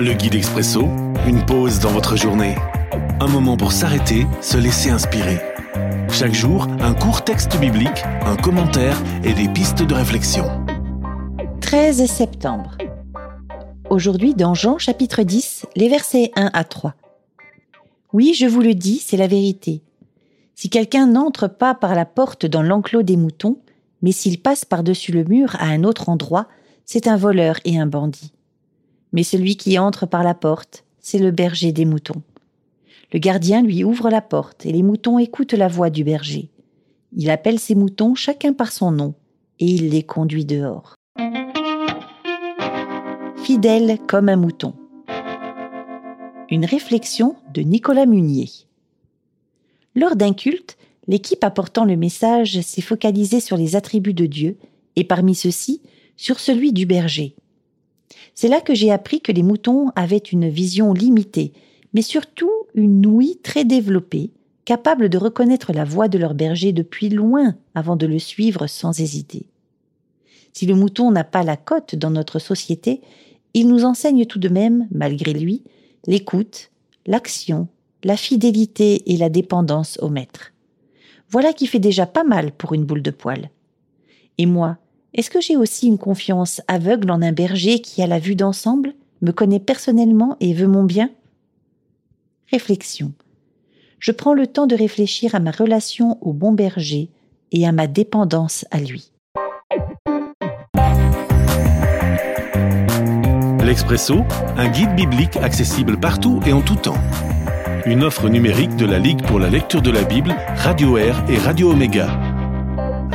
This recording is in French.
Le guide expresso, une pause dans votre journée. Un moment pour s'arrêter, se laisser inspirer. Chaque jour, un court texte biblique, un commentaire et des pistes de réflexion. 13 septembre. Aujourd'hui, dans Jean chapitre 10, les versets 1 à 3. Oui, je vous le dis, c'est la vérité. Si quelqu'un n'entre pas par la porte dans l'enclos des moutons, mais s'il passe par-dessus le mur à un autre endroit, c'est un voleur et un bandit mais celui qui entre par la porte, c'est le berger des moutons. Le gardien lui ouvre la porte et les moutons écoutent la voix du berger. Il appelle ses moutons chacun par son nom et il les conduit dehors. Fidèle comme un mouton. Une réflexion de Nicolas Munier. Lors d'un culte, l'équipe apportant le message s'est focalisée sur les attributs de Dieu et parmi ceux-ci sur celui du berger. C'est là que j'ai appris que les moutons avaient une vision limitée, mais surtout une ouïe très développée, capable de reconnaître la voix de leur berger depuis loin avant de le suivre sans hésiter. Si le mouton n'a pas la cote dans notre société, il nous enseigne tout de même, malgré lui, l'écoute, l'action, la fidélité et la dépendance au maître. Voilà qui fait déjà pas mal pour une boule de poil. Et moi, est-ce que j'ai aussi une confiance aveugle en un berger qui a la vue d'ensemble, me connaît personnellement et veut mon bien? Réflexion. Je prends le temps de réfléchir à ma relation au bon berger et à ma dépendance à lui. L'Expresso, un guide biblique accessible partout et en tout temps. Une offre numérique de la Ligue pour la lecture de la Bible, Radio Air et Radio Omega